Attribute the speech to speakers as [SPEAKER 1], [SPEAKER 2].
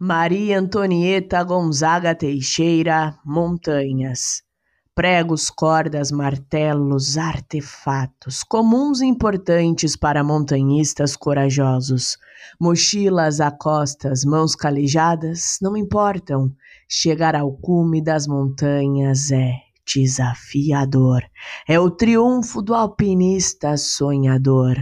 [SPEAKER 1] Maria Antonieta Gonzaga Teixeira, Montanhas. Pregos, cordas, martelos, artefatos, comuns e importantes para montanhistas corajosos. Mochilas a costas, mãos calejadas, não importam. Chegar ao cume das montanhas é desafiador. É o triunfo do alpinista sonhador.